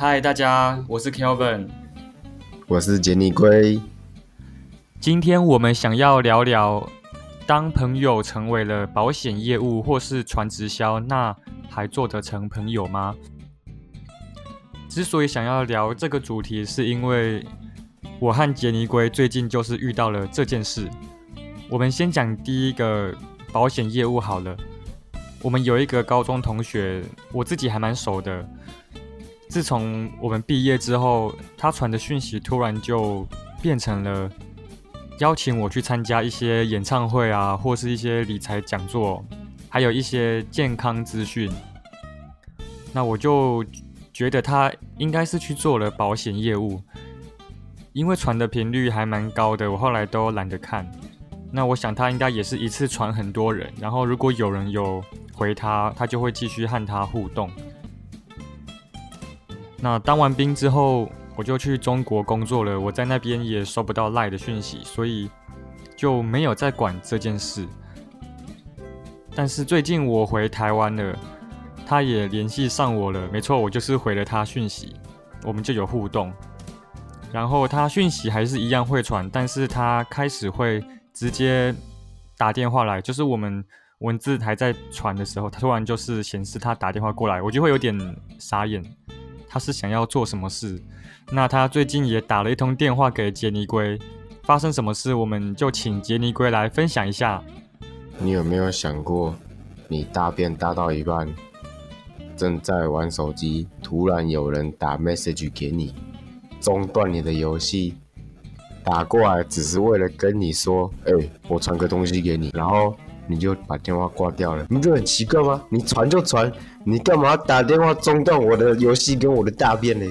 嗨，大家，我是 Kelvin，我是杰尼龟。今天我们想要聊聊，当朋友成为了保险业务或是传直销，那还做得成朋友吗？之所以想要聊这个主题，是因为我和杰尼龟最近就是遇到了这件事。我们先讲第一个保险业务好了。我们有一个高中同学，我自己还蛮熟的。自从我们毕业之后，他传的讯息突然就变成了邀请我去参加一些演唱会啊，或是一些理财讲座，还有一些健康资讯。那我就。觉得他应该是去做了保险业务，因为传的频率还蛮高的，我后来都懒得看。那我想他应该也是一次传很多人，然后如果有人有回他，他就会继续和他互动。那当完兵之后，我就去中国工作了，我在那边也收不到赖的讯息，所以就没有再管这件事。但是最近我回台湾了。他也联系上我了，没错，我就是回了他讯息，我们就有互动。然后他讯息还是一样会传，但是他开始会直接打电话来，就是我们文字还在传的时候，他突然就是显示他打电话过来，我就会有点傻眼。他是想要做什么事？那他最近也打了一通电话给杰尼龟，发生什么事？我们就请杰尼龟来分享一下。你有没有想过，你大便大到一半？正在玩手机，突然有人打 message 给你，中断你的游戏，打过来只是为了跟你说，哎，我传个东西给你，然后你就把电话挂掉了，你不觉得很奇怪吗？你传就传，你干嘛打电话中断我的游戏跟我的大便呢？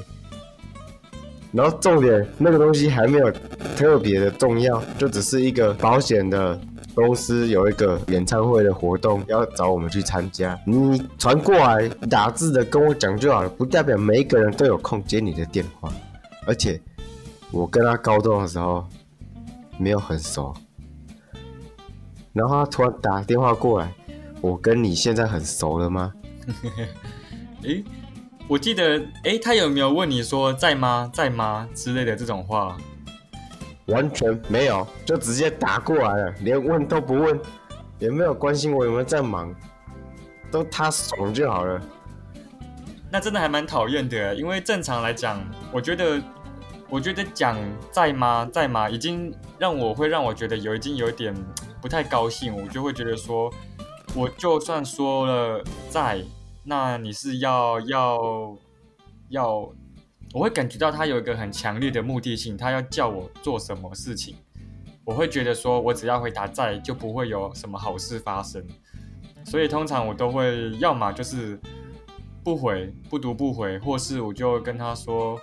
然后重点，那个东西还没有特别的重要，就只是一个保险的。公司有一个演唱会的活动，要找我们去参加。你传过来打字的跟我讲就好了，不代表每一个人都有空接你的电话。而且我跟他高中的时候没有很熟，然后他突然打电话过来，我跟你现在很熟了吗？诶，我记得，诶，他有没有问你说在吗，在吗之类的这种话？完全没有，就直接打过来了，连问都不问，也没有关心我有没有在忙，都他爽就好了。那真的还蛮讨厌的，因为正常来讲，我觉得，我觉得讲在吗，在吗，已经让我会让我觉得有已经有一点不太高兴，我就会觉得说，我就算说了在，那你是要要要。我会感觉到他有一个很强烈的目的性，他要叫我做什么事情，我会觉得说我只要回答在，就不会有什么好事发生。所以通常我都会要么就是不回，不读不回，或是我就跟他说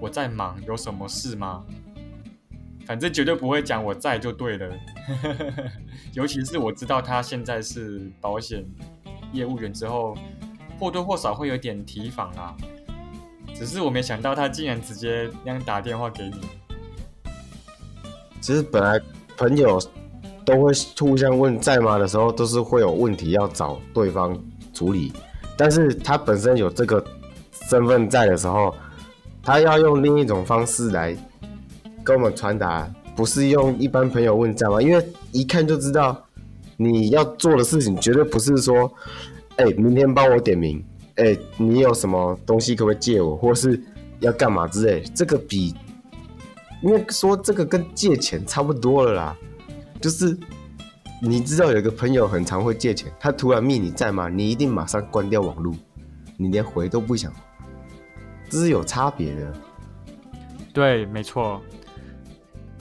我在忙，有什么事吗？反正绝对不会讲我在就对了。尤其是我知道他现在是保险业务员之后，或多或少会有点提防啊。只是我没想到他竟然直接那样打电话给你。其实本来朋友都会互相问在吗的时候，都是会有问题要找对方处理。但是他本身有这个身份在的时候，他要用另一种方式来跟我们传达，不是用一般朋友问在吗？因为一看就知道你要做的事情绝对不是说，哎，明天帮我点名。哎，你有什么东西可不可以借我，或是要干嘛之类？这个比，因为说这个跟借钱差不多了啦。就是你知道有一个朋友很常会借钱，他突然密你在吗？你一定马上关掉网络，你连回都不想，这是有差别的。对，没错。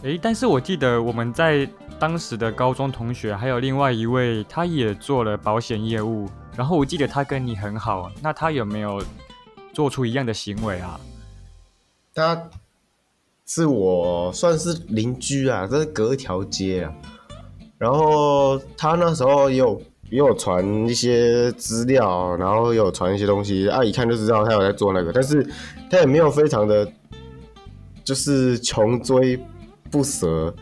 哎，但是我记得我们在当时的高中同学，还有另外一位，他也做了保险业务。然后我记得他跟你很好，那他有没有做出一样的行为啊？他是我算是邻居啊，这是隔一条街啊。然后他那时候也有也有传一些资料，然后有传一些东西，啊，一看就知道他有在做那个，但是他也没有非常的，就是穷追不舍，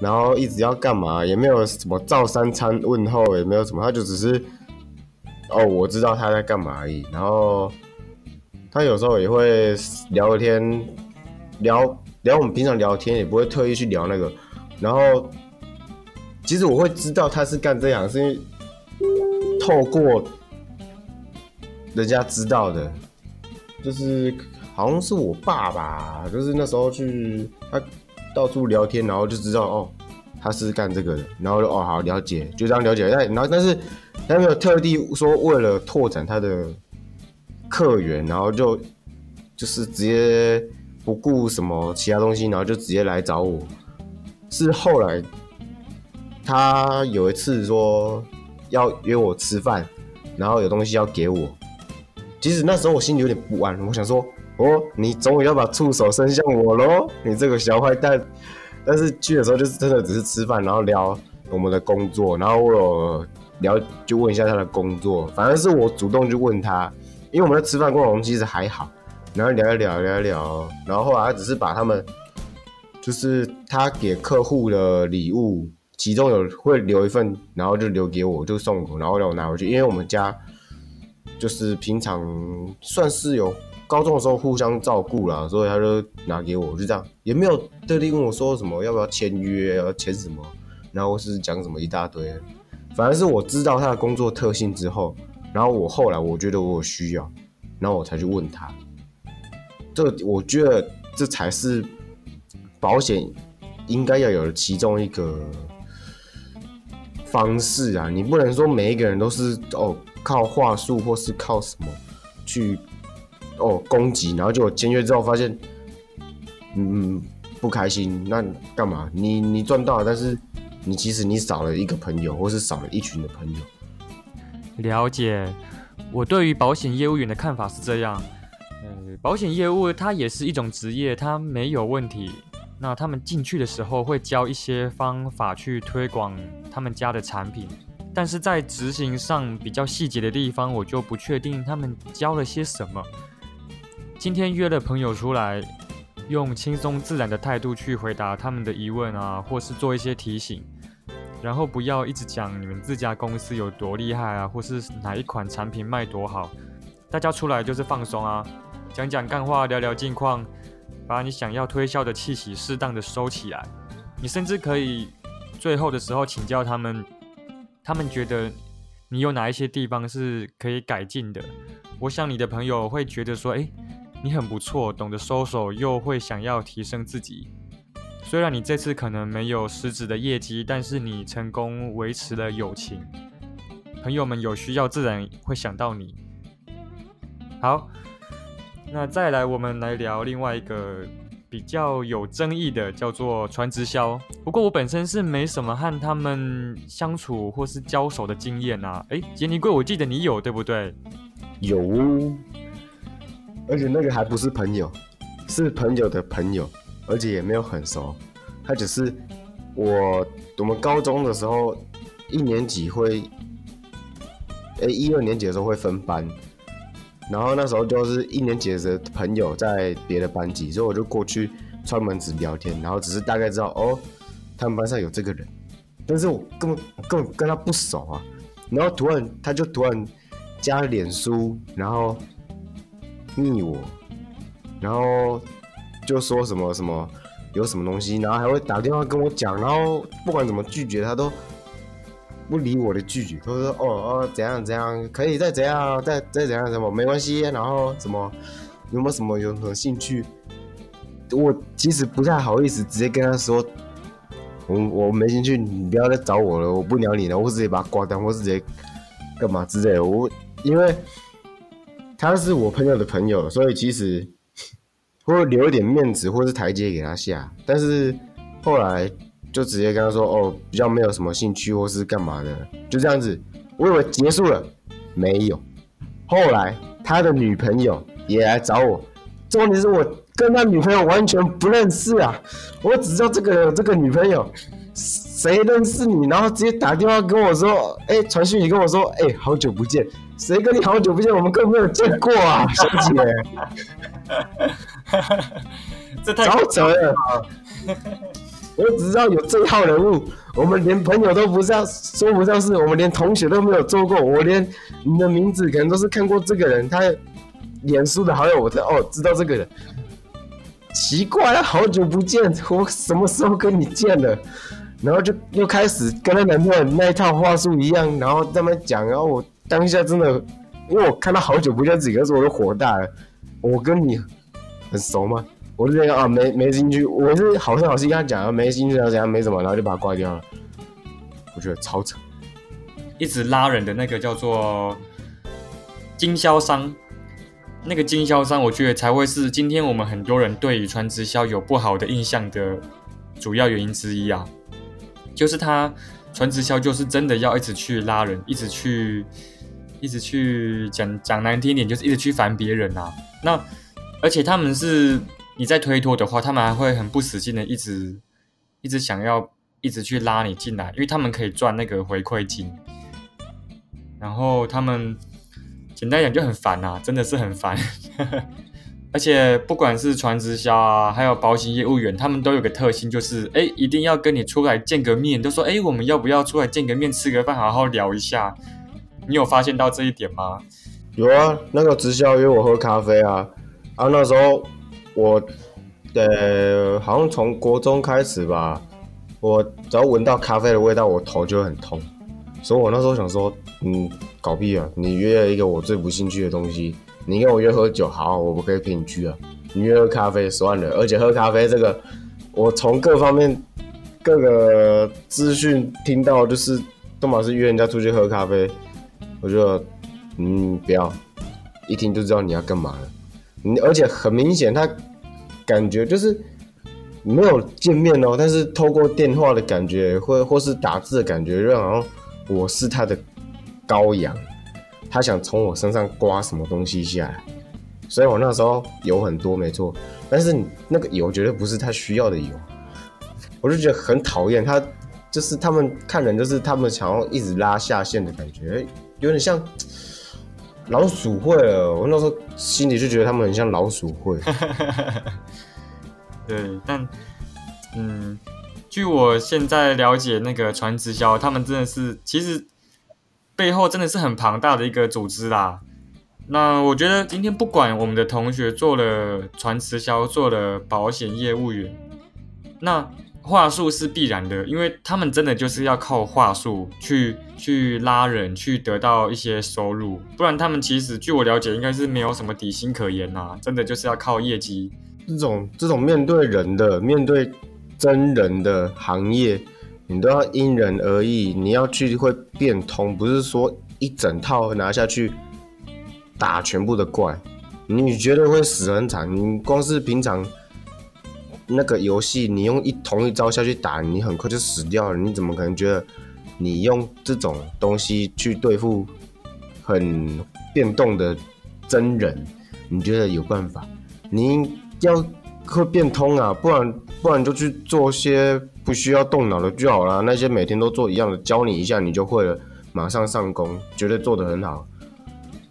然后一直要干嘛，也没有什么照三餐问候，也没有什么，他就只是。哦，我知道他在干嘛而已。然后他有时候也会聊天，聊聊我们平常聊天，也不会特意去聊那个。然后，其实我会知道他是干这样，是因为透过人家知道的，就是好像是我爸吧，就是那时候去他到处聊天，然后就知道哦，他是干这个的，然后就哦好了解，就这样了解。但然后但是他没有特地说为了拓展他的客源，然后就就是直接不顾什么其他东西，然后就直接来找我。是后来他有一次说要约我吃饭，然后有东西要给我。其实那时候我心里有点不安，我想说哦，你终于要把触手伸向我喽，你这个小坏蛋。但是去的时候就是真的只是吃饭，然后聊我们的工作，然后我有聊就问一下他的工作，反正是我主动去问他，因为我们在吃饭过程中其实还好，然后聊一聊聊一聊，然后后来他只是把他们。就是他给客户的礼物，其中有会留一份，然后就留给我，就送我，然后让我拿回去。因为我们家就是平常算是有高中的时候互相照顾啦，所以他就拿给我，就这样，也没有特地跟我说什么要不要签约，要签什么，然后是讲什么一大堆。反正是我知道他的工作特性之后，然后我后来我觉得我有需要，然后我才去问他。这我觉得这才是。保险应该要有的其中一个方式啊，你不能说每一个人都是哦靠话术或是靠什么去哦攻击，然后就签约之后发现嗯不开心，那干嘛？你你赚到了，但是你其实你少了一个朋友，或是少了一群的朋友。了解，我对于保险业务员的看法是这样，呃，保险业务它也是一种职业，它没有问题。那他们进去的时候会教一些方法去推广他们家的产品，但是在执行上比较细节的地方，我就不确定他们教了些什么。今天约了朋友出来，用轻松自然的态度去回答他们的疑问啊，或是做一些提醒，然后不要一直讲你们自家公司有多厉害啊，或是哪一款产品卖多好。大家出来就是放松啊，讲讲干话，聊聊近况。把你想要推销的气息适当的收起来，你甚至可以最后的时候请教他们，他们觉得你有哪一些地方是可以改进的。我想你的朋友会觉得说，哎，你很不错，懂得收手，又会想要提升自己。虽然你这次可能没有实质的业绩，但是你成功维持了友情，朋友们有需要自然会想到你。好。那再来，我们来聊另外一个比较有争议的，叫做传直销。不过我本身是没什么和他们相处或是交手的经验啊。哎，杰尼贵，我记得你有对不对？有，而且那个还不是朋友，是朋友的朋友，而且也没有很熟。他只是我我们高中的时候一年级会，哎，一二年级的时候会分班。然后那时候就是一年级的朋友在别的班级，所以我就过去串门子聊天，然后只是大概知道哦，他们班上有这个人，但是我根本根本跟他不熟啊。然后突然他就突然加脸书，然后腻我，然后就说什么什么有什么东西，然后还会打电话跟我讲，然后不管怎么拒绝他都。不理我的拒绝，他说：“哦哦，怎样怎样，可以再怎样，再再怎样什么没关系。然后什么有没有什么有什么兴趣？我其实不太好意思直接跟他说，我我没兴趣，你不要再找我了，我不鸟你了，我直接把他挂掉，或是直接干嘛之类的。我因为他是我朋友的朋友，所以其实 会留一点面子或是台阶给他下。但是后来。就直接跟他说哦，比较没有什么兴趣或是干嘛的，就这样子。我以为结束了，没有。后来他的女朋友也来找我，重点是我跟他女朋友完全不认识啊，我只知道这个这个女朋友，谁认识你？然后直接打电话跟我说，哎，传讯你跟我说，哎，好久不见，谁跟你好久不见？我们根本没有见过啊，小姐。这太扯了。我只知道有这号人物，我们连朋友都不像，说不上是，我们连同学都没有做过。我连你的名字可能都是看过这个人，他脸书的好友，我才哦知道这个人。奇怪了，好久不见，我什么时候跟你见了？然后就又开始跟她男朋友那一套话术一样，然后在那边讲，然后我当下真的，因为我看到好久不见几个字，我就火大了。我跟你很熟吗？我就这样啊，没没兴趣。我是好声好气跟他讲，没兴趣，然后怎样没什么，然后就把他挂掉了。我觉得超扯。一直拉人的那个叫做经销商，那个经销商，我觉得才会是今天我们很多人对于传直销有不好的印象的主要原因之一啊。就是他纯直销，就是真的要一直去拉人，一直去，一直去讲讲难听点，就是一直去烦别人啊。那而且他们是你在推脱的话，他们还会很不死心的，一直一直想要一直去拉你进来，因为他们可以赚那个回馈金。然后他们简单讲就很烦呐，真的是很烦。而且不管是传直销啊，还有保险业务员，他们都有个特性，就是哎，一定要跟你出来见个面，都说哎，我们要不要出来见个面，吃个饭，好好聊一下？你有发现到这一点吗？有啊，那个直销约我喝咖啡啊，啊，那时候我呃，好像从国中开始吧，我只要闻到咖啡的味道，我头就会很痛，所以我那时候想说，嗯，搞屁啊！你约了一个我最不兴趣的东西。你跟我约喝酒，好，我不可以陪你去啊。你约喝咖啡算了，而且喝咖啡这个，我从各方面各个资讯听到，就是东马是约人家出去喝咖啡，我就，嗯，不要，一听就知道你要干嘛了。你而且很明显，他感觉就是没有见面哦，但是透过电话的感觉，或或是打字的感觉，就好像我是他的羔羊。他想从我身上刮什么东西下来，所以我那时候油很多，没错。但是那个油绝对不是他需要的油，我就觉得很讨厌。他就是他们看人，就是他们想要一直拉下线的感觉，有点像老鼠会了。我那时候心里就觉得他们很像老鼠会。对，但嗯，据我现在了解，那个传直销，他们真的是其实。背后真的是很庞大的一个组织啦。那我觉得今天不管我们的同学做了传直销，做了保险业务员，那话术是必然的，因为他们真的就是要靠话术去去拉人，去得到一些收入。不然他们其实据我了解，应该是没有什么底薪可言呐。真的就是要靠业绩。这种这种面对人的、面对真人的行业。你都要因人而异，你要去会变通，不是说一整套拿下去打全部的怪，你觉得会死很惨。你光是平常那个游戏，你用一同一招下去打，你很快就死掉了。你怎么可能觉得你用这种东西去对付很变动的真人，你觉得有办法？你要会变通啊，不然不然就去做些。不需要动脑的就好了，那些每天都做一样的，教你一下你就会了，马上上工，绝对做得很好。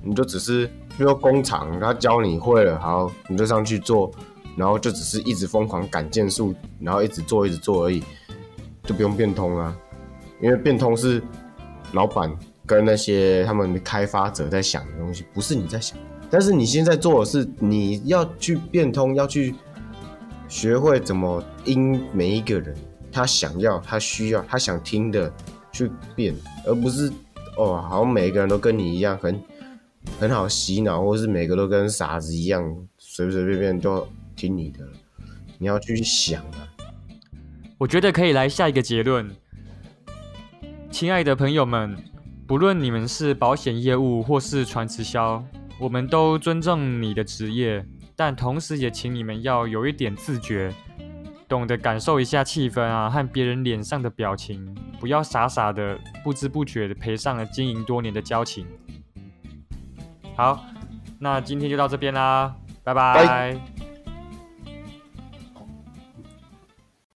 你就只是比如工厂，他教你会了，好，你就上去做，然后就只是一直疯狂赶件数，然后一直做一直做而已，就不用变通啊。因为变通是老板跟那些他们的开发者在想的东西，不是你在想。但是你现在做的是你要去变通，要去学会怎么因每一个人。他想要，他需要，他想听的去变，而不是哦，好像每个人都跟你一样很很好洗脑，或是每个都跟傻子一样，随随便便就听你的。你要去想啊。我觉得可以来下一个结论，亲爱的朋友们，不论你们是保险业务或是传直销，我们都尊重你的职业，但同时也请你们要有一点自觉。懂得感受一下气氛啊，和别人脸上的表情，不要傻傻的、不知不觉的赔上了经营多年的交情。好，那今天就到这边啦，拜拜。